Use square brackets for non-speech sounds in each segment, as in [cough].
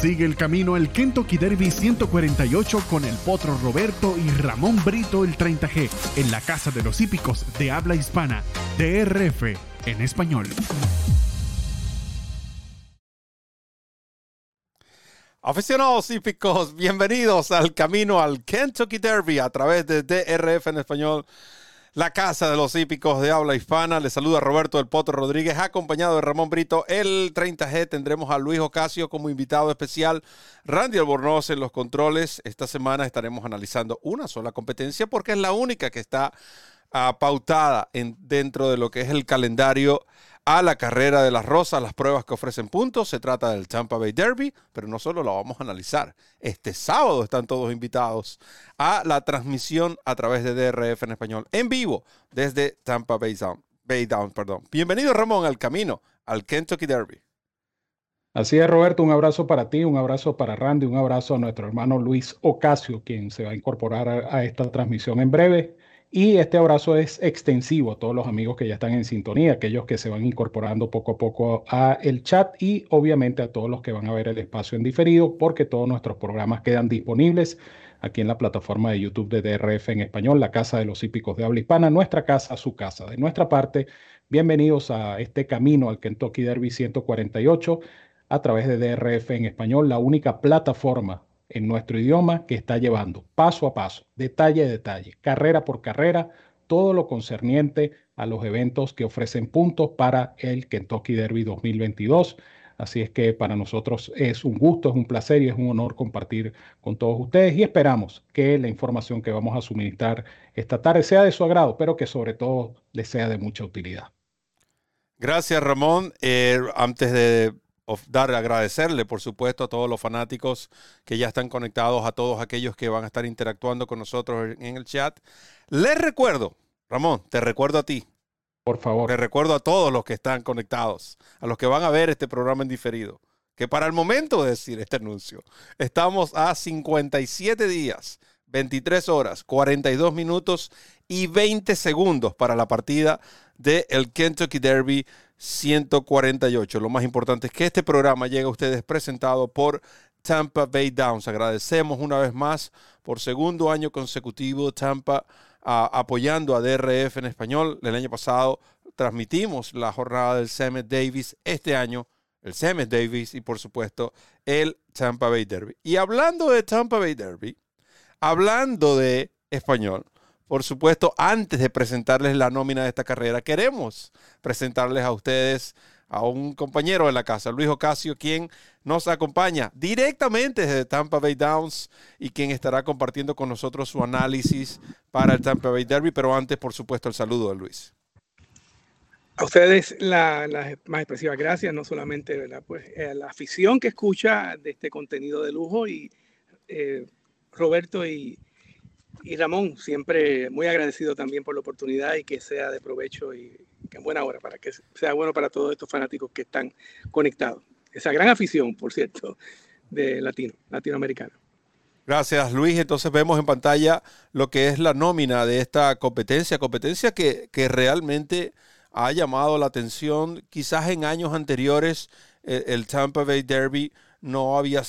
Sigue el camino al Kentucky Derby 148 con el Potro Roberto y Ramón Brito el 30G en la Casa de los Hípicos de habla hispana, DRF en español. Aficionados hípicos, bienvenidos al camino al Kentucky Derby a través de DRF en español, la casa de los hípicos de habla hispana. Les saluda Roberto del Potro Rodríguez, acompañado de Ramón Brito. El 30G tendremos a Luis Ocasio como invitado especial, Randy Albornoz en los controles. Esta semana estaremos analizando una sola competencia porque es la única que está uh, pautada en, dentro de lo que es el calendario a la carrera de las rosas, las pruebas que ofrecen puntos. Se trata del Tampa Bay Derby, pero no solo lo vamos a analizar. Este sábado están todos invitados a la transmisión a través de DRF en español, en vivo, desde Tampa Bay Down. Bay Down perdón. Bienvenido, Ramón, al camino, al Kentucky Derby. Así es, Roberto, un abrazo para ti, un abrazo para Randy, un abrazo a nuestro hermano Luis Ocasio, quien se va a incorporar a, a esta transmisión en breve. Y este abrazo es extensivo a todos los amigos que ya están en sintonía, aquellos que se van incorporando poco a poco a el chat y obviamente a todos los que van a ver el espacio en diferido, porque todos nuestros programas quedan disponibles aquí en la plataforma de YouTube de DRF en español, la Casa de los Hípicos de Habla Hispana, nuestra casa, su casa. De nuestra parte, bienvenidos a este camino al Kentucky Derby 148 a través de DRF en español, la única plataforma en nuestro idioma que está llevando paso a paso, detalle a detalle, carrera por carrera, todo lo concerniente a los eventos que ofrecen puntos para el Kentucky Derby 2022. Así es que para nosotros es un gusto, es un placer y es un honor compartir con todos ustedes y esperamos que la información que vamos a suministrar esta tarde sea de su agrado, pero que sobre todo les sea de mucha utilidad. Gracias Ramón. Eh, antes de dar agradecerle, por supuesto, a todos los fanáticos que ya están conectados, a todos aquellos que van a estar interactuando con nosotros en el chat. Les recuerdo, Ramón, te recuerdo a ti. Por favor. Te recuerdo a todos los que están conectados, a los que van a ver este programa en diferido, que para el momento de decir este anuncio, estamos a 57 días, 23 horas, 42 minutos y 20 segundos para la partida del el Kentucky Derby 148. Lo más importante es que este programa llega a ustedes presentado por Tampa Bay Downs. Agradecemos una vez más por segundo año consecutivo Tampa uh, apoyando a DRF en español. El año pasado transmitimos la jornada del Semet Davis. Este año el Semet Davis y por supuesto el Tampa Bay Derby. Y hablando de Tampa Bay Derby, hablando de español, por supuesto, antes de presentarles la nómina de esta carrera, queremos presentarles a ustedes a un compañero de la casa, Luis Ocasio, quien nos acompaña directamente desde Tampa Bay Downs y quien estará compartiendo con nosotros su análisis para el Tampa Bay Derby. Pero antes, por supuesto, el saludo de Luis. A ustedes las la más expresivas gracias, no solamente ¿verdad? Pues, eh, la afición que escucha de este contenido de lujo y eh, Roberto y, y Ramón, siempre muy agradecido también por la oportunidad y que sea de provecho y que en buena hora para que sea bueno para todos estos fanáticos que están conectados. Esa gran afición, por cierto, de latino, latinoamericano. Gracias, Luis. Entonces vemos en pantalla lo que es la nómina de esta competencia, competencia que, que realmente ha llamado la atención. Quizás en años anteriores el, el Tampa Bay Derby no había,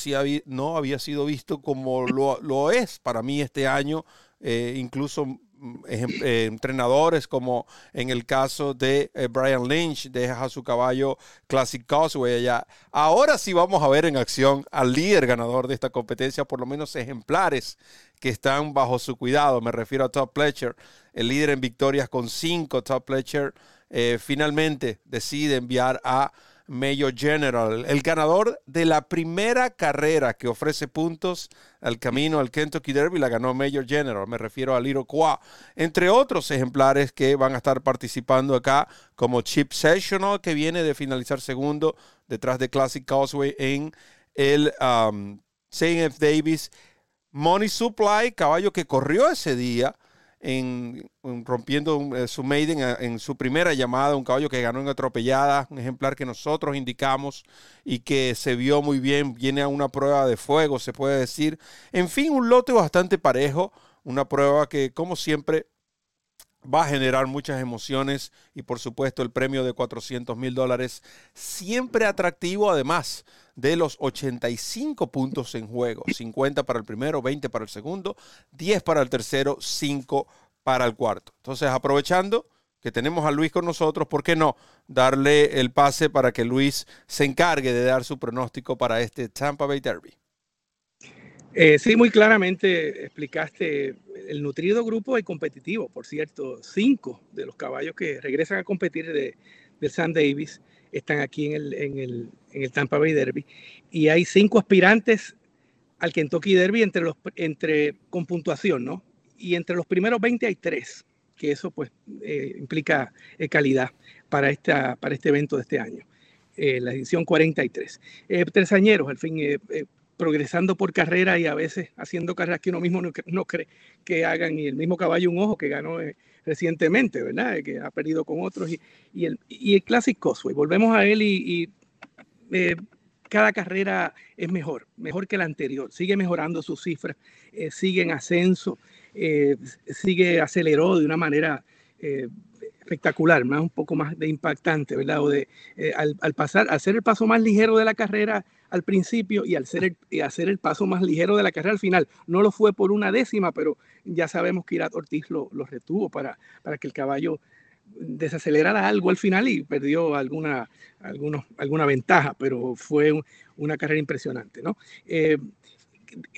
no había sido visto como lo, lo es para mí este año. Eh, incluso eh, entrenadores como en el caso de eh, Brian Lynch deja su caballo Classic Causeway allá. Ahora sí vamos a ver en acción al líder ganador de esta competencia, por lo menos ejemplares que están bajo su cuidado. Me refiero a Top Pletcher, el líder en victorias con cinco. Top Pletcher finalmente decide enviar a Major General, el ganador de la primera carrera que ofrece puntos al camino al Kentucky Derby, la ganó Major General, me refiero a Little Qua, entre otros ejemplares que van a estar participando acá, como Chip Sessional, que viene de finalizar segundo detrás de Classic Causeway en el um, F. Davis. Money Supply, caballo que corrió ese día, en, rompiendo eh, su maiden en su primera llamada, un caballo que ganó en atropellada, un ejemplar que nosotros indicamos y que se vio muy bien, viene a una prueba de fuego, se puede decir. En fin, un lote bastante parejo, una prueba que como siempre va a generar muchas emociones y por supuesto el premio de 400 mil dólares siempre atractivo además de los 85 puntos en juego. 50 para el primero, 20 para el segundo, 10 para el tercero, 5 para el cuarto. Entonces, aprovechando que tenemos a Luis con nosotros, ¿por qué no darle el pase para que Luis se encargue de dar su pronóstico para este Tampa Bay Derby? Eh, sí, muy claramente explicaste el nutrido grupo y competitivo. Por cierto, cinco de los caballos que regresan a competir de, del San Davis están aquí en el, en, el, en el, Tampa Bay Derby. Y hay cinco aspirantes al Kentucky Derby entre los, entre, con puntuación, ¿no? Y entre los primeros 20 hay tres, que eso pues eh, implica eh, calidad para, esta, para este evento de este año. Eh, la edición 43. Eh, tresañeros, al fin, progresando por carrera y a veces haciendo carreras que uno mismo no, cree que hagan, y el mismo caballo un ojo que ganó eh, recientemente, ¿verdad? Que ha perdido con otros, y, el, y el Classic Cosway, volvemos a él y, eh, cada carrera es mejor, mejor que la anterior, sigue mejorando sus cifras, eh, sigue en ascenso, eh, sigue aceleró de una manera espectacular, más un poco más de impactante, ¿verdad? O de, al, al pasar, hacer el paso más ligero de la carrera, al principio y al ser el, hacer el paso más ligero de la carrera al final. No lo fue por una décima, pero ya sabemos que Irat Ortiz lo, lo retuvo para, para que el caballo desacelerara algo al final y perdió alguna, algunos, alguna ventaja, pero fue una carrera impresionante. ¿no? Eh,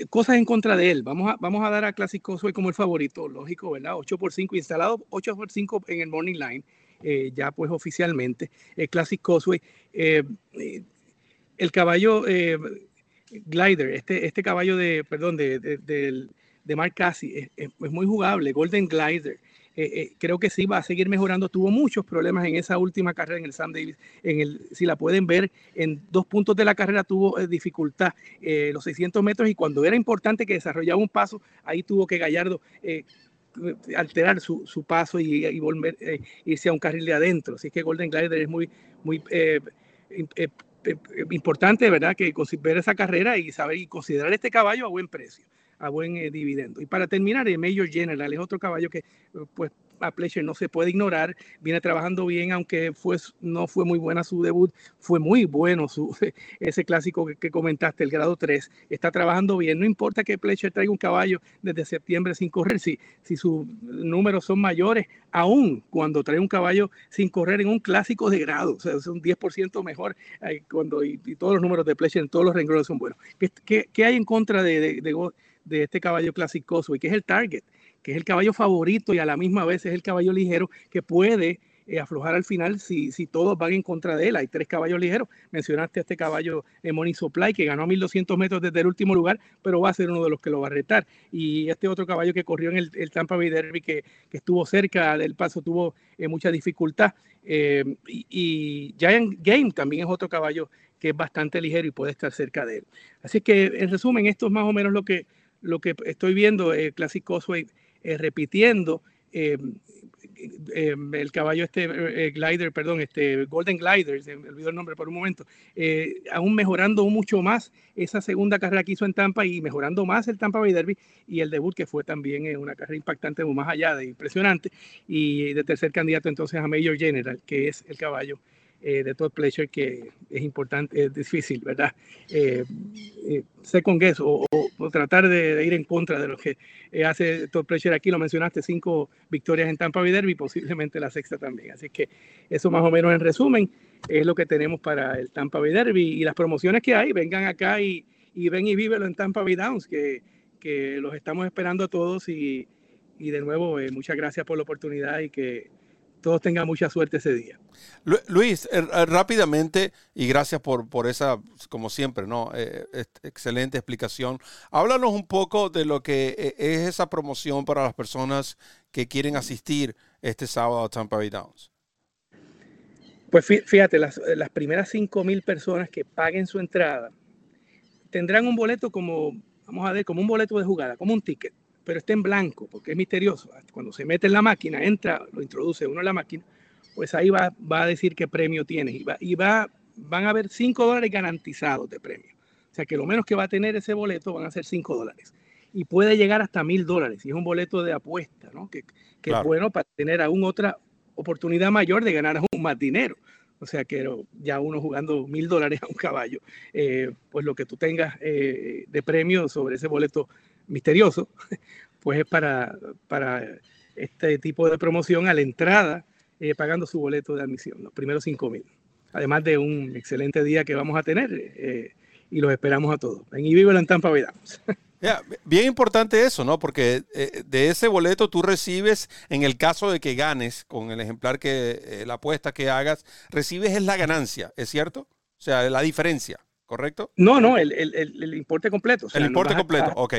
cosas en contra de él. Vamos a, vamos a dar a Classic Cosway como el favorito, lógico, ¿verdad? 8 por 5 instalado, 8 por 5 en el Morning Line, eh, ya pues oficialmente. El Classic Cosway. Eh, el caballo eh, Glider, este, este caballo de, perdón, de, de, de, Mark Cassie, es, es, muy jugable, Golden Glider. Eh, eh, creo que sí va a seguir mejorando. Tuvo muchos problemas en esa última carrera en el Sam Davis. En el, si la pueden ver, en dos puntos de la carrera tuvo eh, dificultad, los 600 metros, y cuando era importante que desarrollaba un paso, ahí tuvo que Gallardo eh, alterar su, su, paso y, volver eh, irse a un carril de adentro. Así que Golden Glider es muy, muy eh, eh, importante, ¿verdad? Que ver esa carrera y saber y considerar este caballo a buen precio, a buen eh, dividendo. Y para terminar, el Major General es otro caballo que, pues, a Pleasure no se puede ignorar, viene trabajando bien, aunque fue, no fue muy buena su debut, fue muy bueno su, [laughs] ese clásico que, que comentaste, el grado 3, está trabajando bien, no importa que Pleasure traiga un caballo desde septiembre sin correr, si, si sus números son mayores, aún cuando trae un caballo sin correr en un clásico de grado, o sea, es un 10% mejor eh, cuando, y, y, todos los números de Pleasure en todos los renglones son buenos. ¿Qué, qué, qué hay en contra de, de, de, de este caballo Classic Cosway? Que es el target que es el caballo favorito y a la misma vez es el caballo ligero que puede eh, aflojar al final si, si todos van en contra de él. Hay tres caballos ligeros. Mencionaste a este caballo eh, Money Supply que ganó a 1200 metros desde el último lugar, pero va a ser uno de los que lo va a retar. Y este otro caballo que corrió en el, el Tampa Bay Derby que, que, estuvo cerca del paso tuvo eh, mucha dificultad. y, y Giant Game también es otro caballo que es bastante ligero y puede estar cerca de él. Así que en resumen, esto es más o menos lo que, lo que estoy viendo. Eh, Classic Cosway eh, repitiendo eh, eh, el caballo este glider, perdón, este Golden Glider, se me olvidó el nombre por un momento, aún mejorando mucho más esa segunda carrera que hizo en Tampa y mejorando más el Tampa Bay Derby y el debut que fue también una carrera impactante, más allá de impresionante y de tercer candidato entonces a Major General, que es el caballo eh, de Todd Pleasure que es importante, es difícil, ¿verdad? Eh, eh, second o, o, tratar de, de, ir en contra de lo que eh, hace Todd Pleasure aquí, lo mencionaste, cinco victorias en Tampa Bay Derby, posiblemente la sexta también. Así que eso más o menos en resumen es lo que tenemos para el Tampa Bay Derby y las promociones que hay, vengan acá y, y ven y vívelo en Tampa Bay Downs, que, que los estamos esperando a todos y, y de nuevo eh, muchas gracias por la oportunidad y que todos tengan mucha suerte ese día. Luis, eh, rápidamente, y gracias por, por esa, como siempre, ¿no? Eh, excelente explicación. Háblanos un poco de lo que eh, es esa promoción para las personas que quieren asistir este sábado a Tampa Bay Downs. Pues fíjate, las, las primeras 5 mil personas que paguen su entrada tendrán un boleto como, vamos a ver, como un boleto de jugada, como un ticket pero está en blanco porque es misterioso. Cuando se mete en la máquina, entra, lo introduce uno en la máquina, pues ahí va, va a decir qué premio tiene y, va, y va, van a haber 5 dólares garantizados de premio. O sea que lo menos que va a tener ese boleto van a ser 5 dólares. Y puede llegar hasta mil dólares. Y es un boleto de apuesta, ¿no? Que, que claro. es bueno para tener aún otra oportunidad mayor de ganar aún más dinero. o sea que ya uno jugando mil dólares a un caballo, eh, pues lo que tú tengas eh, de premio sobre ese boleto misterioso, [laughs] pues es para, para este tipo de promoción a la entrada, eh, pagando su boleto de admisión, los primeros cinco mil. Además de un excelente día que vamos a tener y los esperamos a todos. En Ibiza en Tampa Veamos. [laughs] bien importante eso, ¿no? Porque eh, de ese boleto tú recibes, en el caso de que ganes, con el ejemplar que, eh, la apuesta que hagas, recibes es la ganancia, ¿es cierto? O sea, la diferencia, ¿correcto? No, no, el, el, el importe completo. el importe completo, ok.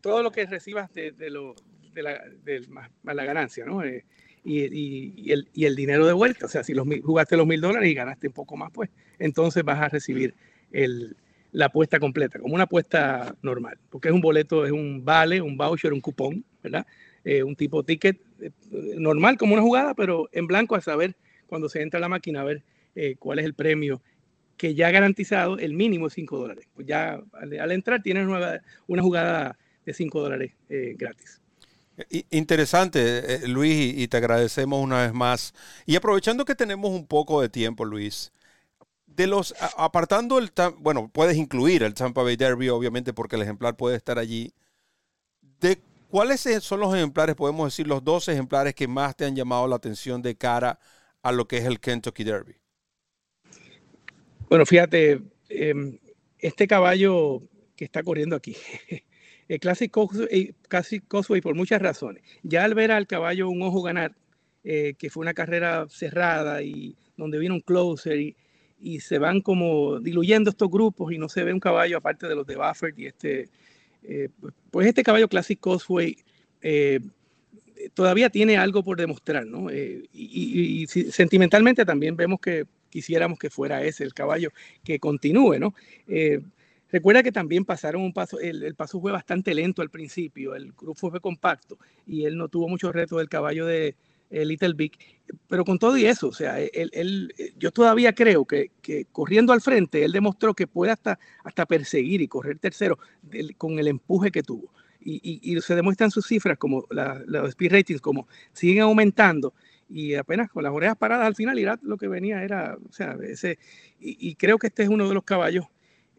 Todo lo que recibas de, de, lo, de, la, de la, ganancia, ¿no? Eh, y, y, y, el, y el dinero de vuelta, o sea, si los, jugaste los mil dólares y ganaste un poco más, pues entonces vas a recibir el, la apuesta completa, como una apuesta normal, porque es un boleto, es un vale, un voucher, un cupón, ¿verdad? Eh, un tipo ticket eh, normal como una jugada, pero en blanco a saber cuando se entra a la máquina a ver eh, cuál es el premio que ya ha garantizado, el mínimo es 5 dólares. Pues ya al, entrar tienes una, una, jugada de 5 dólares gratis. Interesante, Luis, y te agradecemos una vez más. Y aprovechando que tenemos un poco de tiempo, Luis, de los, apartando el, bueno, puedes incluir el Tampa Bay Derby, obviamente, porque el ejemplar puede estar allí. ¿De cuáles son los ejemplares, podemos decir, los dos ejemplares que más te han llamado la atención de cara a lo que es el Kentucky Derby? Bueno, fíjate, em, este caballo que está corriendo aquí, [laughs] el Classic Cosway, por muchas razones. Ya al ver al caballo un ojo ganar, eh, que fue una carrera cerrada y donde vino un closer y se van como diluyendo estos grupos y no se ve un caballo aparte de los de Buffett y este, eh, pues este caballo Classic Cosway eh, todavía tiene algo por demostrar, ¿no? Eh, y, sentimentalmente también vemos que quisiéramos que fuera ese el caballo que continúe, ¿no? Recuerda que también pasaron un paso, el, paso fue bastante lento al principio, el grupo fue compacto y él no tuvo mucho reto del caballo de, Little Big. Pero con todo y eso, o sea, él, yo todavía creo que, corriendo al frente, él demostró que puede hasta, hasta perseguir y correr tercero con el empuje que tuvo. Y, se demuestran sus cifras, como los speed ratings, como siguen aumentando. Y apenas con las orejas paradas al final, Irat lo que venía era, o sea, ese, y, creo que este es uno de los caballos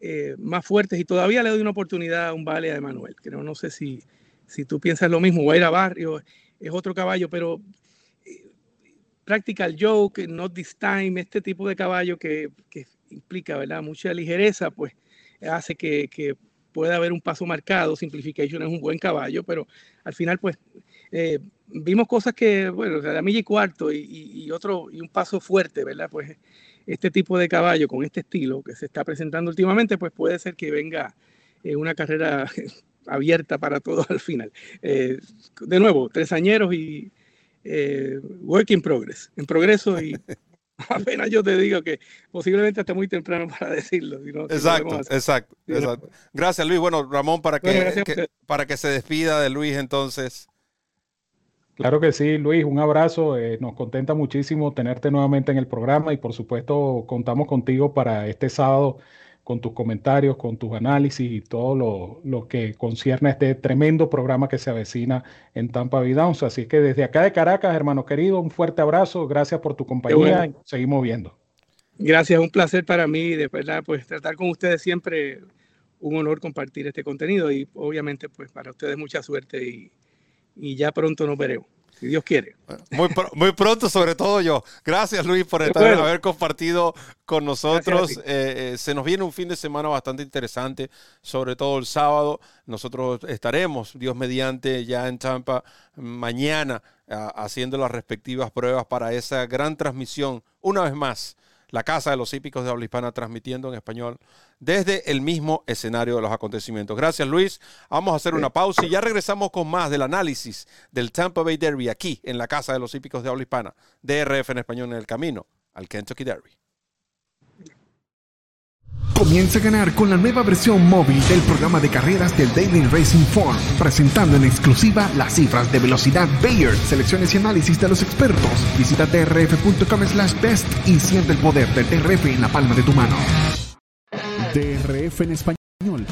eh, más fuertes. Y todavía le doy una oportunidad a un vale a Emanuel. Creo, no sé si, si tú piensas lo mismo. a Barrio es otro caballo, pero practical joke, not this time, este tipo de caballo que, que implica ¿verdad? mucha ligereza, pues hace que, que, pueda haber un paso marcado. Simplification es un buen caballo, pero al final, pues eh, vimos cosas que, bueno, la milla y cuarto y, y, otro, y un paso fuerte, ¿verdad? Pues este tipo de caballo con este estilo que se está presentando últimamente, pues puede ser que venga eh, una carrera [laughs] abierta para todos al final. Eh, de nuevo, tres añeros y eh, work in progress, en progreso y [laughs] apenas yo te digo que posiblemente hasta muy temprano [laughs] para decirlo. exacto, exacto, exacto. Gracias Luis. Bueno, Ramón, para que, para que se despida de Luis entonces. Claro que sí, Luis, un abrazo. Eh, nos contenta muchísimo tenerte nuevamente en el programa y por supuesto contamos contigo para este sábado con tus comentarios, con tus análisis y todo lo, lo, que concierne a este tremendo programa que se avecina en Tampa Bay Downs. Así que desde acá de Caracas, hermano querido, un fuerte abrazo, gracias por tu compañía y seguimos viendo. Gracias, un placer para mí, de verdad, pues tratar con ustedes siempre un honor compartir este contenido y obviamente pues para ustedes mucha suerte y, y ya pronto nos veremos si Dios quiere. Muy, muy pronto, sobre todo yo. Gracias, Luis, por haber compartido con nosotros. Eh, eh, se nos viene un fin de semana bastante interesante, sobre todo el sábado. Nosotros estaremos, Dios mediante, ya en Tampa mañana haciendo las respectivas pruebas para esa gran transmisión, una vez más la Casa de los Hípicos de Habla Hispana transmitiendo en español desde el mismo escenario de los acontecimientos. Gracias Luis, vamos a hacer una pausa y ya regresamos con más del análisis del Tampa Bay Derby aquí en la Casa de los Hípicos de Habla Hispana, DRF en español en el camino al Kentucky Derby. Comienza a ganar con la nueva versión móvil del programa de carreras del Daily Racing Form, presentando en exclusiva las cifras de velocidad Bayer, selecciones y análisis de los expertos. Visita drf.com slash best y siente el poder del DRF en la palma de tu mano. DRF en español,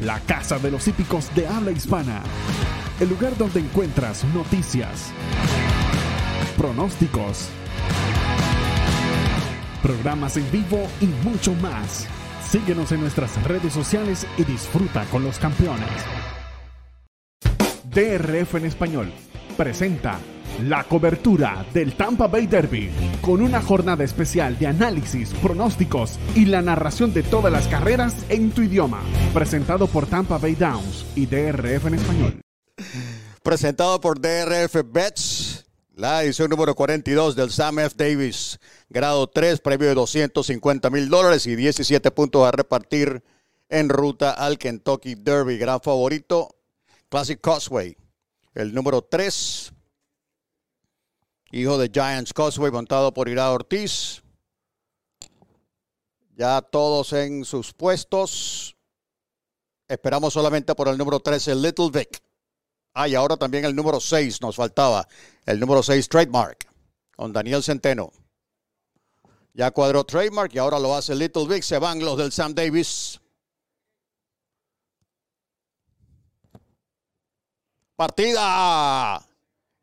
la casa de los hípicos de habla hispana. El lugar donde encuentras noticias, pronósticos programas en vivo y mucho más. Síguenos en nuestras redes sociales y disfruta con los campeones. DRF en español presenta la cobertura del Tampa Bay Derby con una jornada especial de análisis, pronósticos y la narración de todas las carreras en tu idioma. Presentado por Tampa Bay Downs y DRF en español. Presentado por DRF Bets, la edición número 42 del Sam F. Davis, grado 3, premio de 250 mil dólares y 17 puntos a repartir en ruta al Kentucky Derby. Gran favorito, Classic Causeway. El número 3, hijo de Giants Causeway, montado por Ira Ortiz. Ya todos en sus puestos. Esperamos solamente por el número 13, Little Vic. Ah, y ahora también el número 6 nos faltaba. El número 6, Trademark, con Daniel Centeno. Ya cuadró Trademark y ahora lo hace Little Vic. Se van los del Sam Davis. Partida.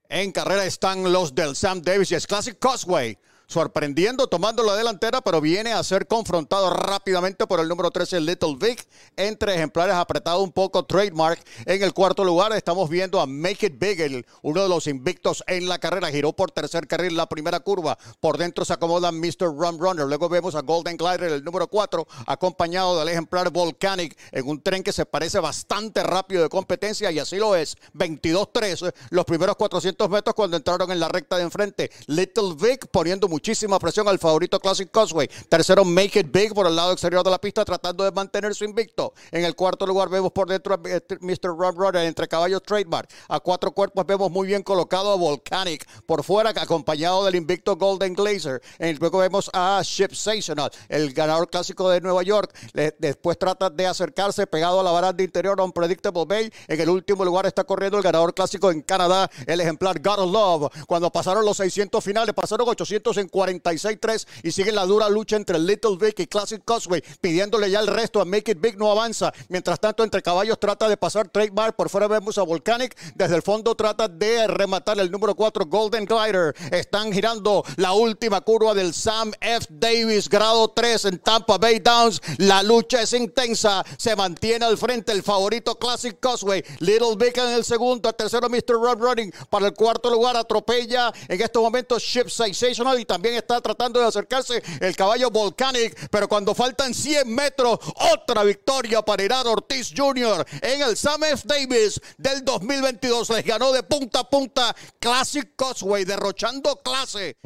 En carrera están los del Sam Davis y es Classic Causeway sorprendiendo, tomando la delantera, pero viene a ser confrontado rápidamente por el número 13, Little Vic. Entre ejemplares apretado un poco trademark. En el cuarto lugar estamos viendo a Make It Big, uno de los invictos en la carrera. Giró por tercer carril la primera curva. Por dentro se acomoda Mr. Run Runner. Luego vemos a Golden Glider, el número 4, acompañado del ejemplar Volcanic en un tren que se parece bastante rápido de competencia y así lo es. 22-3 los primeros 400 metros cuando entraron en la recta de enfrente. Little Vic poniendo muchísima presión al favorito Classic Causeway. Tercero, Make It Big por el lado exterior de la pista, tratando de mantener su invicto. En el cuarto lugar vemos por dentro a Mr. Run Runner entre caballos Trademark. A cuatro cuerpos vemos muy bien colocado a Volcanic por fuera, acompañado del invicto Golden Glazer. Luego vemos a Ship Sensational, el ganador clásico de Nueva York. después trata de acercarse pegado a la baranda interior a un Predictable Bay. En el último lugar está corriendo el ganador clásico en Canadá, el ejemplar God of Love. Cuando pasaron los 600 finales, pasaron 800 en 46-3 y sigue la dura lucha entre Little Vic y Classic Causeway, pidiéndole ya el resto a Make It Big no avanza. Mientras tanto, entre caballos trata de pasar Trademark. Por fuera vemos a Volcanic. Desde el fondo trata de rematar el número 4 Golden Glider. Están girando la última curva del Sam F. Davis, grado 3 en Tampa Bay Downs. La lucha es intensa. Se mantiene al frente el favorito Classic Causeway. Little Vic en el segundo. El tercero Mr. Run Running. Para el cuarto lugar atropella en estos momentos Ship Sensational y también está tratando de acercarse el caballo Volcanic, pero cuando faltan 100 metros, otra victoria para Irán Ortiz Jr. en el Sam. Davis del 2022. Les ganó de punta a punta Classic Causeway, derrochando clase.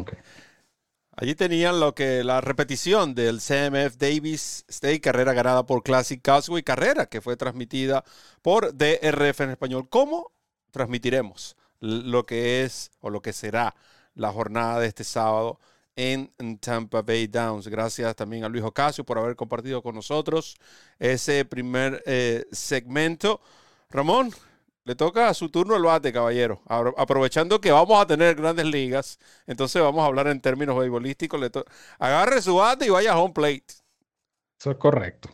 Allí tenían lo que la repetición del CMF Davis State, carrera ganada por Classic Causeway, carrera que fue transmitida por DRF en español. ¿Cómo transmitiremos lo que es o lo que será la jornada de este sábado en Tampa Bay Downs. Gracias también a Luis Ocasio por haber compartido con nosotros ese primer eh, segmento. Ramón, le toca a su turno el bate, caballero. Aprovechando que vamos a tener grandes ligas, entonces vamos a hablar en términos beisbolísticos. Agarre su bate y vaya a home plate. Eso es correcto.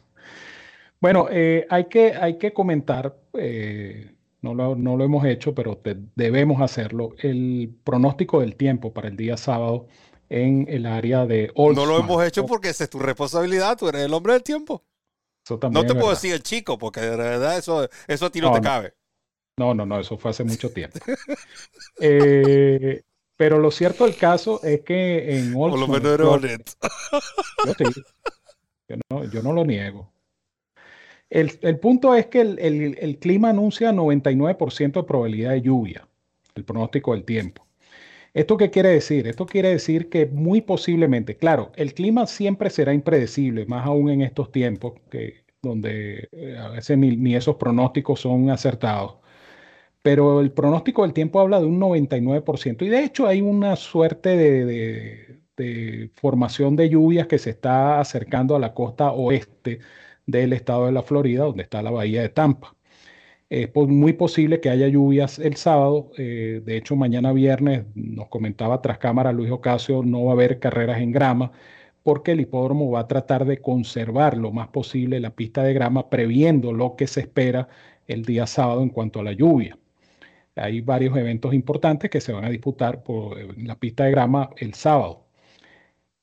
Bueno, eh, hay, que, hay que comentar, eh, no, lo, no, lo, hemos hecho, pero debemos hacerlo, el pronóstico del tiempo para el día sábado en el área de No lo hemos hecho porque esa es tu responsabilidad, tú eres el hombre del tiempo. no te puedo decir el chico, porque de verdad eso, eso a ti no, te cabe. No, no, no, eso fue hace mucho tiempo. [laughs] Eh, pero lo cierto del caso es que en Por lo menos yo, no, lo niego. El, punto es que el, clima anuncia 99% de probabilidad de lluvia, el pronóstico del tiempo. ¿Esto qué quiere decir? Esto quiere decir que muy posiblemente, claro, el clima siempre será impredecible, más aún en estos tiempos, que, donde eh, a veces ni, esos pronósticos son acertados. Pero el pronóstico del tiempo habla de un 99%. Y de hecho hay una suerte de, de formación de lluvias que se está acercando a la costa oeste del estado de la Florida, donde está la bahía de Tampa. Es muy posible que haya lluvias el sábado. Eh, de hecho, mañana viernes, nos comentaba tras cámara Luis Ocasio, no va a haber carreras en grama porque el hipódromo va a tratar de conservar lo más posible la pista de grama, previendo lo que se espera el día sábado en cuanto a la lluvia. Hay varios eventos importantes que se van a disputar por la pista de grama el sábado.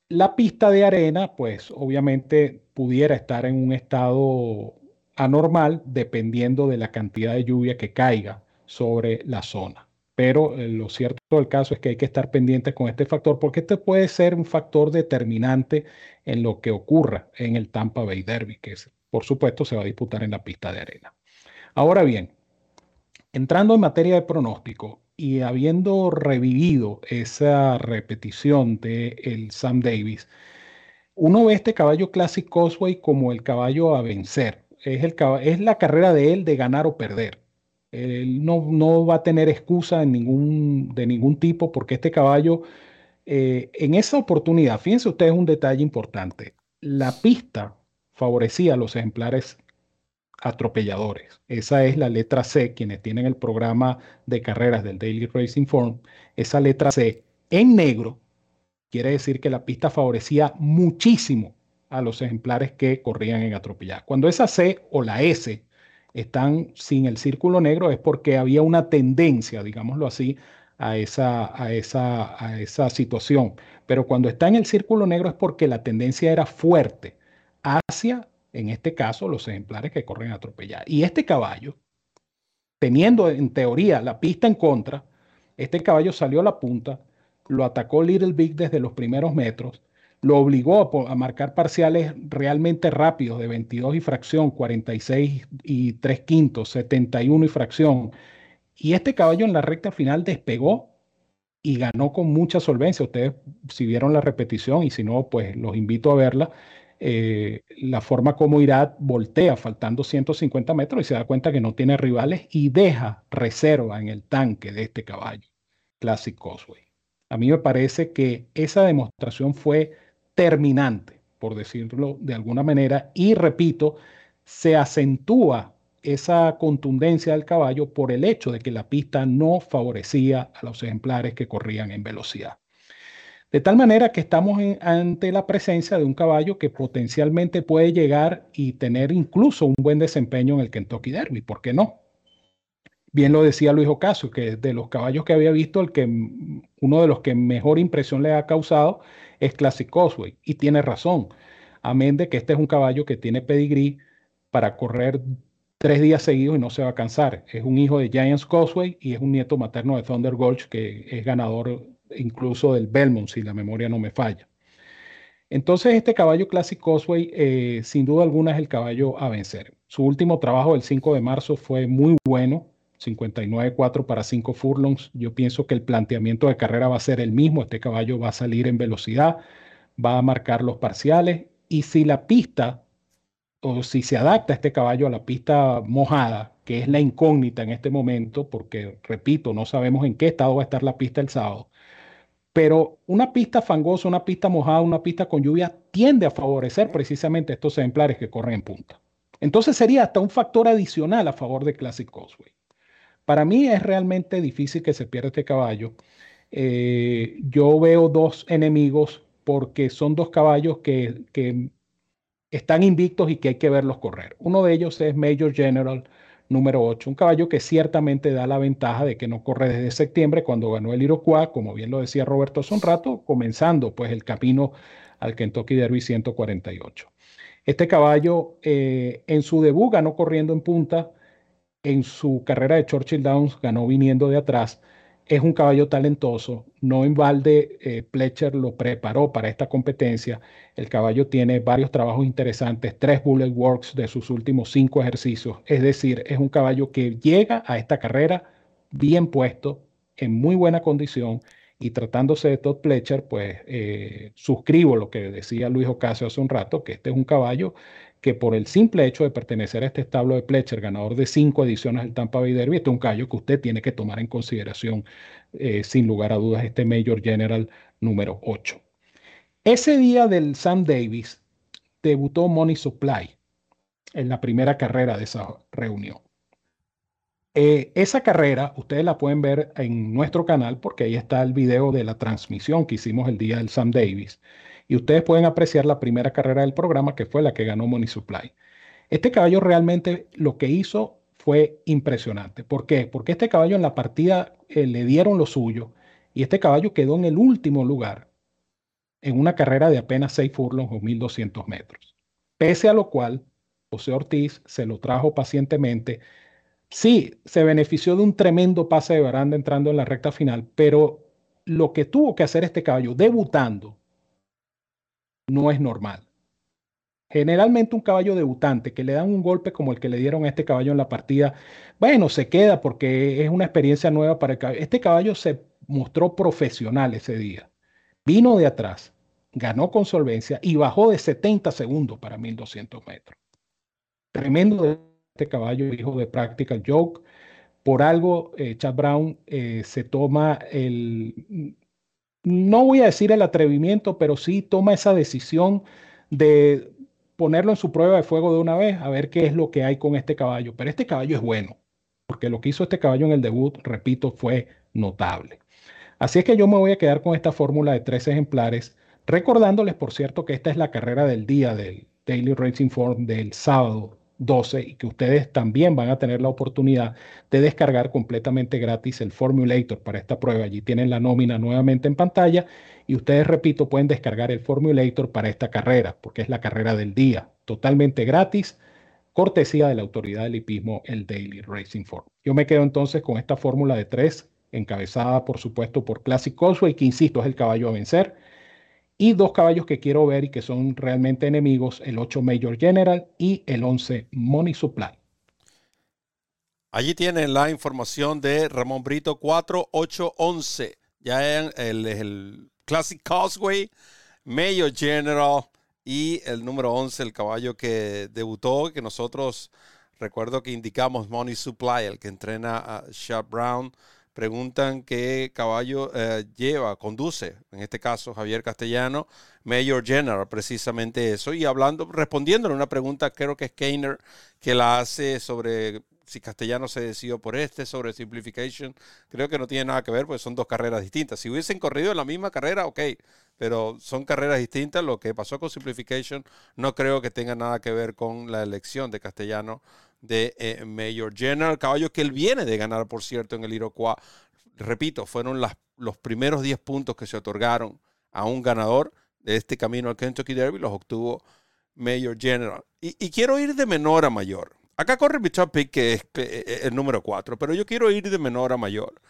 La pista de arena, pues obviamente pudiera estar en un estado anormal dependiendo de la cantidad de lluvia que caiga sobre la zona. Pero eh, lo cierto del caso es que hay que estar pendientes con este factor porque este puede ser un factor determinante en lo que ocurra en el Tampa Bay Derby, que por supuesto se va a disputar en la pista de arena. Ahora bien, entrando en materia de pronóstico y habiendo revivido esa repetición de el Sam Davis, uno ve este caballo Classic Cosway como el caballo a vencer. Es, el, es la carrera de él de ganar o perder. Él no, no va a tener excusa ningún, de ningún tipo porque este caballo, eh, en esa oportunidad, fíjense ustedes un detalle importante, la pista favorecía a los ejemplares atropelladores. Esa es la letra C, quienes tienen el programa de carreras del Daily Racing Form, esa letra C en negro quiere decir que la pista favorecía muchísimo a los ejemplares que corrían en atropellar. Cuando esa C o la S están sin el círculo negro es porque había una tendencia, digámoslo así, a esa, a esa, a esa situación. Pero cuando está en el círculo negro es porque la tendencia era fuerte hacia, en este caso, los ejemplares que corren a atropellar. Y este caballo, teniendo en teoría la pista en contra, este caballo salió a la punta, lo atacó Little Big desde los primeros metros lo obligó a, marcar parciales realmente rápidos de 22 y fracción, 46 y 3 quintos, 71 y fracción. Y este caballo en la recta final despegó y ganó con mucha solvencia. Ustedes, si vieron la repetición y si no, pues los invito a verla. Eh, la forma como Irat voltea faltando 150 metros y se da cuenta que no tiene rivales y deja reserva en el tanque de este caballo, Classic Cosway. A mí me parece que esa demostración fue terminante, por decirlo de alguna manera, y repito, se acentúa esa contundencia del caballo por el hecho de que la pista no favorecía a los ejemplares que corrían en velocidad. De tal manera que estamos ante la presencia de un caballo que potencialmente puede llegar y tener incluso un buen desempeño en el Kentucky Derby, ¿por qué no? Bien lo decía Luis Ocasio, que de los caballos que había visto, el que uno de los que mejor impresión le ha causado es Classic Cosway. Y tiene razón. Amén de que este es un caballo que tiene pedigrí para correr tres días seguidos y no se va a cansar. Es un hijo de Giants Cosway y es un nieto materno de Thunder Gulch, que es ganador incluso del Belmont, si la memoria no me falla. Entonces, este caballo Classic Cosway, eh, sin duda alguna, es el caballo a vencer. Su último trabajo, el 5 de marzo, fue muy bueno 59.4 para 5 furlongs. Yo pienso que el planteamiento de carrera va a ser el mismo. Este caballo va a salir en velocidad, va a marcar los parciales y si la pista o si se adapta este caballo a la pista mojada, que es la incógnita en este momento, porque repito, no sabemos en qué estado va a estar la pista el sábado. Pero una pista fangosa, una pista mojada, una pista con lluvia tiende a favorecer precisamente estos ejemplares que corren en punta. Entonces sería hasta un factor adicional a favor de Classic Causeway. Para mí es realmente difícil que se pierda este caballo. Eh, yo veo dos enemigos porque son dos caballos que, que, están invictos y que hay que verlos correr. Uno de ellos es Major General número 8, un caballo que ciertamente da la ventaja de que no corre desde septiembre cuando ganó el Iroquois, como bien lo decía Roberto hace un rato, comenzando pues el camino al Kentucky Derby 148. Este caballo eh, en su debut ganó corriendo en punta en su carrera de Churchill Downs ganó viniendo de atrás. Es un caballo talentoso. No en balde, eh, Pletcher lo preparó para esta competencia. El caballo tiene varios trabajos interesantes, tres bullet works de sus últimos cinco ejercicios. Es decir, es un caballo que llega a esta carrera bien puesto, en muy buena condición. Y tratándose de Todd Pletcher, pues eh, suscribo lo que decía Luis Ocasio hace un rato, que este es un caballo que por el simple hecho de pertenecer a este establo de Pletcher, ganador de cinco ediciones del Tampa Bay Derby, este es un caballo que usted tiene que tomar en consideración, eh, sin lugar a dudas, este Major General número 8. Ese día del Sam Davis debutó Money Supply en la primera carrera de esa reunión. Eh, esa carrera ustedes la pueden ver en nuestro canal porque ahí está el video de la transmisión que hicimos el día del Sam Davis y ustedes pueden apreciar la primera carrera del programa que fue la que ganó Money Supply. Este caballo realmente lo que hizo fue impresionante. ¿Por qué? Porque este caballo en la partida eh, le dieron lo suyo y este caballo quedó en el último lugar en una carrera de apenas 6 furlongs o 1200 metros. Pese a lo cual, José Ortiz se lo trajo pacientemente. Sí, se benefició de un tremendo pase de baranda entrando en la recta final, pero lo que tuvo que hacer este caballo debutando no es normal. Generalmente un caballo debutante que le dan un golpe como el que le dieron a este caballo en la partida, bueno, se queda porque es una experiencia nueva para el caballo. Este caballo se mostró profesional ese día. Vino de atrás, ganó con solvencia y bajó de 70 segundos para 1200 metros. Tremendo este caballo, hijo de Practical Joke. Por algo, eh, Chad Brown eh, se toma el, no voy a decir el atrevimiento, pero sí toma esa decisión de ponerlo en su prueba de fuego de una vez, a ver qué es lo que hay con este caballo. Pero este caballo es bueno, porque lo que hizo este caballo en el debut, repito, fue notable. Así es que yo me voy a quedar con esta fórmula de tres ejemplares, recordándoles, por cierto, que esta es la carrera del día del Daily Racing Form del sábado 12 y que ustedes también van a tener la oportunidad de descargar completamente gratis el Formulator para esta prueba. Allí tienen la nómina nuevamente en pantalla y ustedes, repito, pueden descargar el Formulator para esta carrera, porque es la carrera del día, totalmente gratis, cortesía de la autoridad del hipismo, el Daily Racing Form. Yo me quedo entonces con esta fórmula de tres, encabezada por supuesto por Classic Causeway, que insisto es el caballo a vencer y dos caballos que quiero ver y que son realmente enemigos, el 8 Major General y el 11 Money Supply. Allí tienen la información de Ramón Brito 4811. Ya en el, Classic Causeway, Major General y el número 11, el caballo que debutó, que nosotros recuerdo que indicamos Money Supply, el que entrena a Sharp Brown preguntan qué caballo eh, lleva, conduce, en este caso Javier Castellano, Mayor General, precisamente eso. Y hablando, respondiéndole una pregunta, creo que es Keiner, que la hace sobre si Castellano se decidió por este, sobre Simplification, creo que no tiene nada que ver, porque son dos carreras distintas. Si hubiesen corrido en la misma carrera, ok, pero son carreras distintas. Lo que pasó con Simplification no creo que tenga nada que ver con la elección de Castellano de eh, Mayor General. Caballo que él viene de ganar, por cierto, en el Iroquois. Repito, fueron las, los primeros 10 puntos que se otorgaron a un ganador de este camino al Kentucky Derby, los obtuvo Mayor General. Y, quiero ir de menor a mayor. Acá corre mi top pick, que es eh, eh, el número 4, pero yo quiero ir de menor a mayor,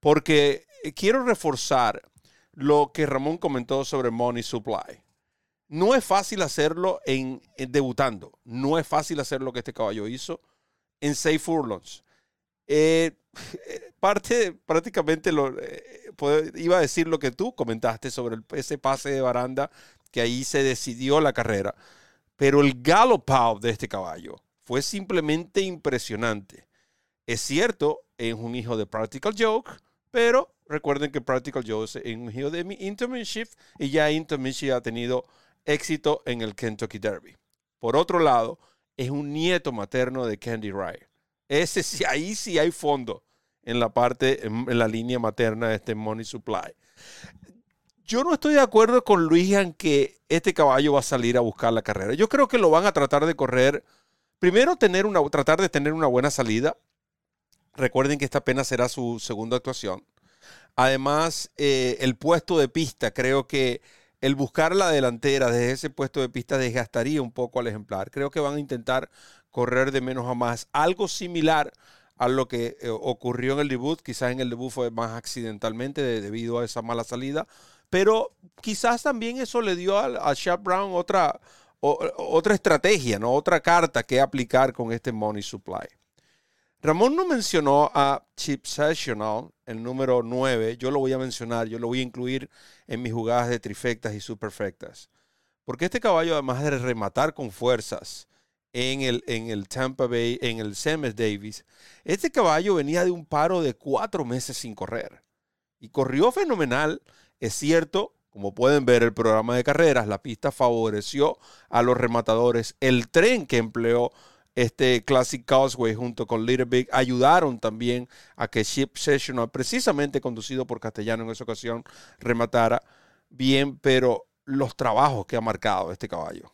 porque quiero reforzar lo que Ramón comentó sobre Money Supply. No es fácil hacerlo en, debutando. No es fácil hacer lo que este caballo hizo en seis furlongs. Eh, [laughs] parte, prácticamente lo, eh, iba a decir lo que tú comentaste sobre ese pase de baranda, que ahí se decidió la carrera. Pero el gallop de este caballo fue simplemente impresionante. Es cierto, es un hijo de Practical Joke, pero recuerden que Practical Joke es un hijo de Intermission y ya Intermission ha tenido éxito en el Kentucky Derby. Por otro lado, es un nieto materno de Candy Rye. Ese sí, ahí sí hay fondo en la parte, en, la línea materna de este Money Supply. Yo no estoy de acuerdo con Luis en que este caballo va a salir a buscar la carrera. Yo creo que lo van a tratar de correr. Primero, tener una, tratar de tener una buena salida. Recuerden que esta apenas será su segunda actuación. Además, eh, el puesto de pista creo que el buscar la delantera desde ese puesto de pista desgastaría un poco al ejemplar. Creo que van a intentar correr de menos a más. Algo similar a lo que eh, ocurrió en el debut. Quizás en el debut fue más accidentalmente debido a esa mala salida. Pero quizás también eso le dio a, a Brown otra, otra estrategia, ¿no? otra carta que aplicar con este Money Supply. Ramón no mencionó a Chip Sessional, el número 9. Yo lo voy a mencionar, yo lo voy a incluir en mis jugadas de trifectas y superfectas. Porque este caballo, además de rematar con fuerzas en el, en el Tampa Bay, en el Semes Davis, este caballo venía de un paro de cuatro meses sin correr. Y corrió fenomenal. Es cierto, como pueden ver el programa de carreras, la pista favoreció a los rematadores. El tren que empleó este Classic Causeway junto con Little Big ayudaron también a que Ship Sessional, precisamente conducido por Castellano en esa ocasión, rematara bien, pero los trabajos que ha marcado este caballo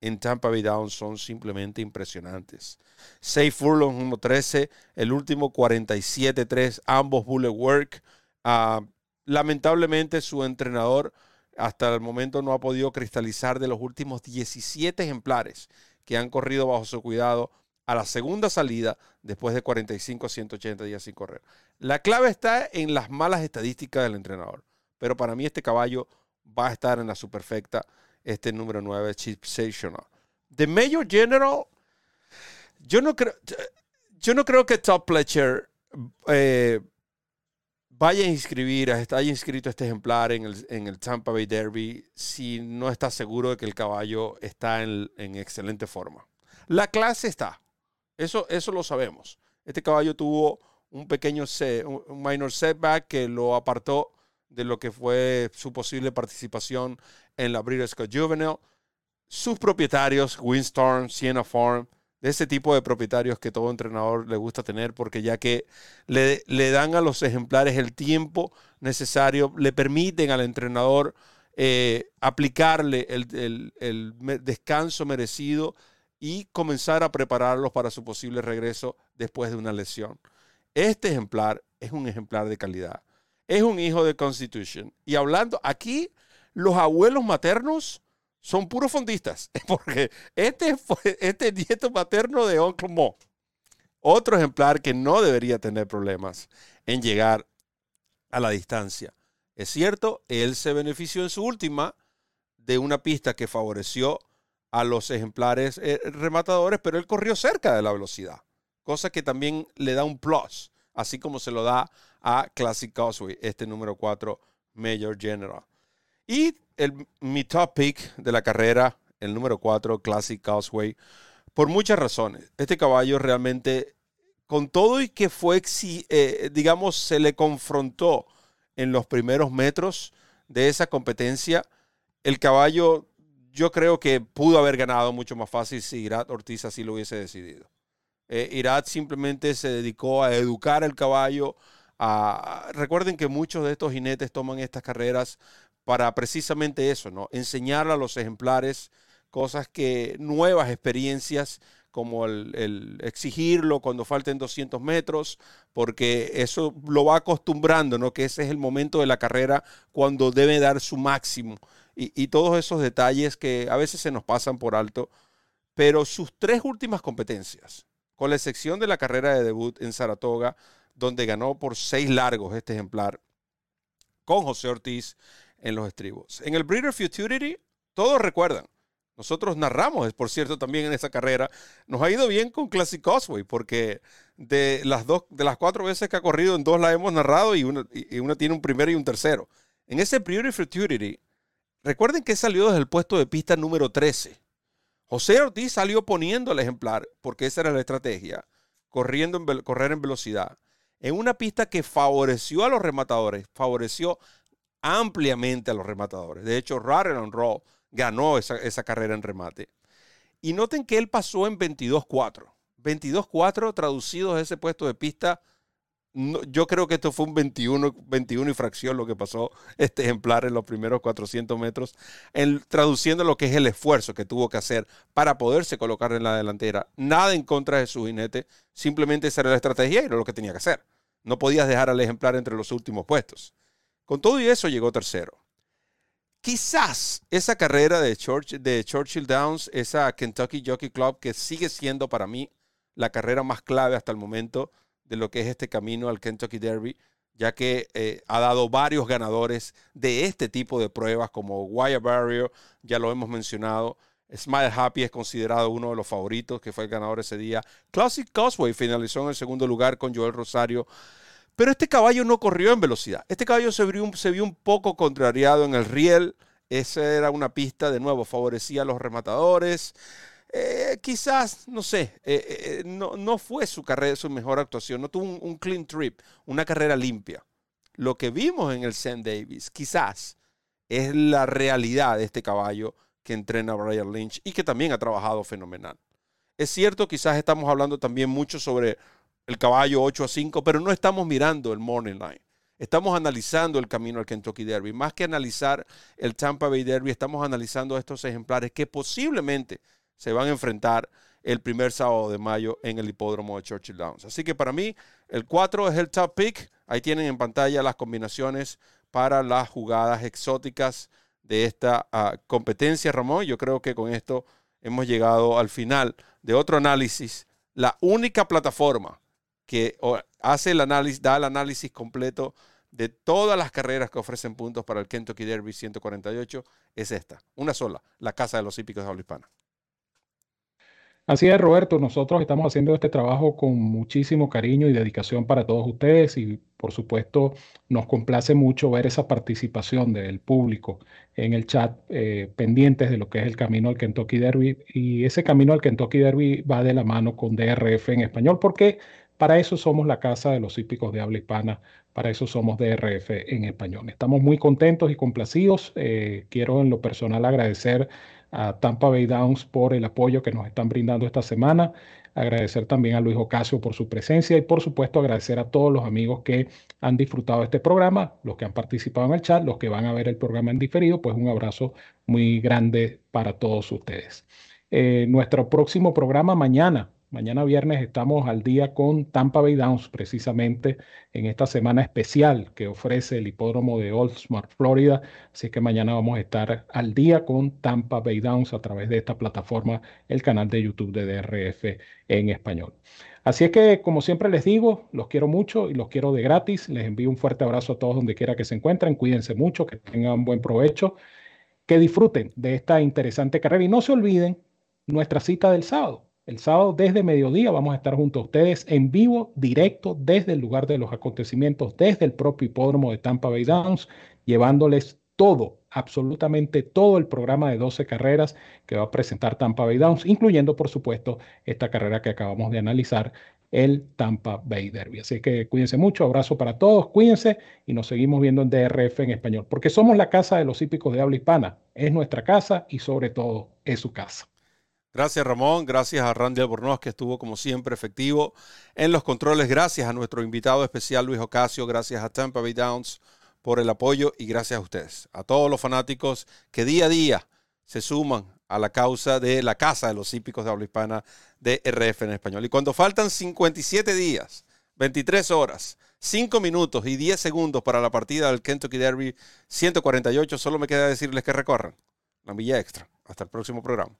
en Tampa Bay Downs son simplemente impresionantes. 6 furlongs 1.13, el último 47-3, ambos bullet work. Ah, lamentablemente su entrenador hasta el momento no ha podido cristalizar de los últimos 17 ejemplares que han corrido bajo su cuidado a la segunda salida después de 45 a 180 días sin correr. La clave está en las malas estadísticas del entrenador, pero para mí este caballo va a estar en la superfecta, este número 9, Chip Sensational. De Major General, yo no creo, yo no creo que Top Pletcher eh, vaya a inscribir, haya inscrito este ejemplar en el, en el, Tampa Bay Derby si no está seguro de que el caballo está en, en excelente forma. La clase está, eso, eso lo sabemos. Este caballo tuvo un pequeño un minor setback que lo apartó de lo que fue su posible participación en la Breeders' Cup Juvenile. Sus propietarios, Windstorm, Siena Farm, de ese tipo de propietarios que todo entrenador le gusta tener, porque ya que le, le dan a los ejemplares el tiempo necesario, le permiten al entrenador eh, aplicarle el, el descanso merecido y comenzar a prepararlos para su posible regreso después de una lesión. Este ejemplar es un ejemplar de calidad. Es un hijo de Constitution. Y hablando, aquí los abuelos maternos son puros fondistas, [laughs] porque este este nieto materno de Uncle Mo. Otro ejemplar que no debería tener problemas en llegar a la distancia. Es cierto, él se benefició en su última de una pista que favoreció a los ejemplares eh, rematadores, pero él corrió cerca de la velocidad, cosa que también le da un plus, así como se lo da a Classic Causeway, este número 4 Major General. Y el, mi top pick de la carrera, el número 4, Classic Causeway, por muchas razones. Este caballo realmente, con todo y que fue, eh, digamos, se le confrontó en los primeros metros de esa competencia, el caballo yo creo que pudo haber ganado mucho más fácil si Irat Ortiz así lo hubiese decidido. Eh, simplemente se dedicó a educar al caballo. A, recuerden que muchos de estos jinetes toman estas carreras para precisamente eso, ¿no? Enseñar a los ejemplares cosas que, nuevas experiencias, como el, exigirlo cuando falten 200 metros, porque eso lo va acostumbrando, ¿no? Que ese es el momento de la carrera cuando debe dar su máximo. Y, y todos esos detalles que a veces se nos pasan por alto. Pero sus tres últimas competencias, con la excepción de la carrera de debut en Saratoga, donde ganó por seis largos este ejemplar, con José Ortiz en los estribos. En el Breeder Futurity, todos recuerdan, nosotros narramos, por cierto, también en esa carrera, nos ha ido bien con Classic Causeway, porque de las, dos, de las cuatro veces que ha corrido, en dos la hemos narrado y una, y una tiene un primero y un tercero. En ese Breeder Futurity, recuerden que salió desde el puesto de pista número 13. José Ortiz salió poniendo el ejemplar, porque esa era la estrategia, corriendo en, correr en velocidad, en una pista que favoreció a los rematadores, favoreció ampliamente a los rematadores. De hecho, Rattle Roll ganó esa, carrera en remate. Y noten que él pasó en 22-4. 22-4 traducidos a ese puesto de pista. yo creo que esto fue un 21, 21 y fracción lo que pasó este ejemplar en los primeros 400 metros, en, traduciendo lo que es el esfuerzo que tuvo que hacer para poderse colocar en la delantera. Nada en contra de su jinete, simplemente esa era la estrategia y era lo que tenía que hacer. No podías dejar al ejemplar entre los últimos puestos. Con todo y eso llegó tercero. Quizás esa carrera de, Churchill Downs, esa Kentucky Jockey Club, que sigue siendo para mí la carrera más clave hasta el momento de lo que es este camino al Kentucky Derby, ya que eh, ha dado varios ganadores de este tipo de pruebas, como Wire Barrier, ya lo hemos mencionado. Smile Happy es considerado uno de los favoritos, que fue el ganador ese día. Classic Causeway finalizó en el segundo lugar con Joel Rosario. Pero este caballo no corrió en velocidad. Este caballo se vio, un poco contrariado en el riel. Esa era una pista, de nuevo, favorecía a los rematadores. Eh, quizás, no sé, eh, eh, no, no, fue su carrera, su mejor actuación. No tuvo un, clean trip, una carrera limpia. Lo que vimos en el St. Davis, quizás, es la realidad de este caballo que entrena Brian Lynch y que también ha trabajado fenomenal. Es cierto, quizás estamos hablando también mucho sobre el caballo 8 a 5, pero no estamos mirando el morning line. Estamos analizando el camino al Kentucky Derby. Más que analizar el Tampa Bay Derby, estamos analizando estos ejemplares que posiblemente se van a enfrentar el primer sábado de mayo en el hipódromo de Churchill Downs. Así que para mí, el 4 es el top pick. Ahí tienen en pantalla las combinaciones para las jugadas exóticas de esta ah, competencia, Ramón. Yo creo que con esto hemos llegado al final de otro análisis. La única plataforma que hace el análisis, da el análisis completo de todas las carreras que ofrecen puntos para el Kentucky Derby 148 es esta, una sola, la Casa de los Hípicos de Habla Hispana. Así es, Roberto. Nosotros estamos haciendo este trabajo con muchísimo cariño y dedicación para todos ustedes y, por supuesto, nos complace mucho ver esa participación del público en el chat eh, pendientes de lo que es el camino al Kentucky Derby. Y ese camino al Kentucky Derby va de la mano con DRF en español porque para eso somos la Casa de los Hípicos de Habla Hispana, para eso somos DRF en español. Estamos muy contentos y complacidos. Eh, quiero en lo personal agradecer a Tampa Bay Downs por el apoyo que nos están brindando esta semana. Agradecer también a Luis Ocasio por su presencia y por supuesto agradecer a todos los amigos que han disfrutado de este programa, los que han participado en el chat, los que van a ver el programa en diferido, pues un abrazo muy grande para todos ustedes. Eh, nuestro próximo programa mañana Mañana viernes estamos al día con Tampa Bay Downs, precisamente en esta semana especial que ofrece el hipódromo de Oldsmart, Florida. Así que mañana vamos a estar al día con Tampa Bay Downs a través de esta plataforma, el canal de YouTube de DRF en español. Así es que, como siempre les digo, los quiero mucho y los quiero de gratis. Les envío un fuerte abrazo a todos donde quiera que se encuentren. Cuídense mucho, que tengan buen provecho, que disfruten de esta interesante carrera y no se olviden nuestra cita del sábado. El sábado desde mediodía vamos a estar junto a ustedes en vivo, directo, desde el lugar de los acontecimientos, desde el propio hipódromo de Tampa Bay Downs, llevándoles todo, absolutamente todo el programa de 12 carreras que va a presentar Tampa Bay Downs, incluyendo, por supuesto, esta carrera que acabamos de analizar, el Tampa Bay Derby. Así que cuídense mucho, abrazo para todos, cuídense y nos seguimos viendo en DRF en español, porque somos la casa de los hípicos de habla hispana, es nuestra casa y sobre todo es su casa. Gracias Ramón, gracias a Randy Albornoz que estuvo como siempre efectivo en los controles, gracias a nuestro invitado especial Luis Ocasio, gracias a Tampa Bay Downs por el apoyo y gracias a ustedes, a todos los fanáticos que día a día se suman a la causa de la Casa de los Hípicos de Habla Hispana de RF en español. Y cuando faltan 57 días, 23 horas, 5 minutos y 10 segundos para la partida del Kentucky Derby 148, solo me queda decirles que recorran la milla extra. Hasta el próximo programa.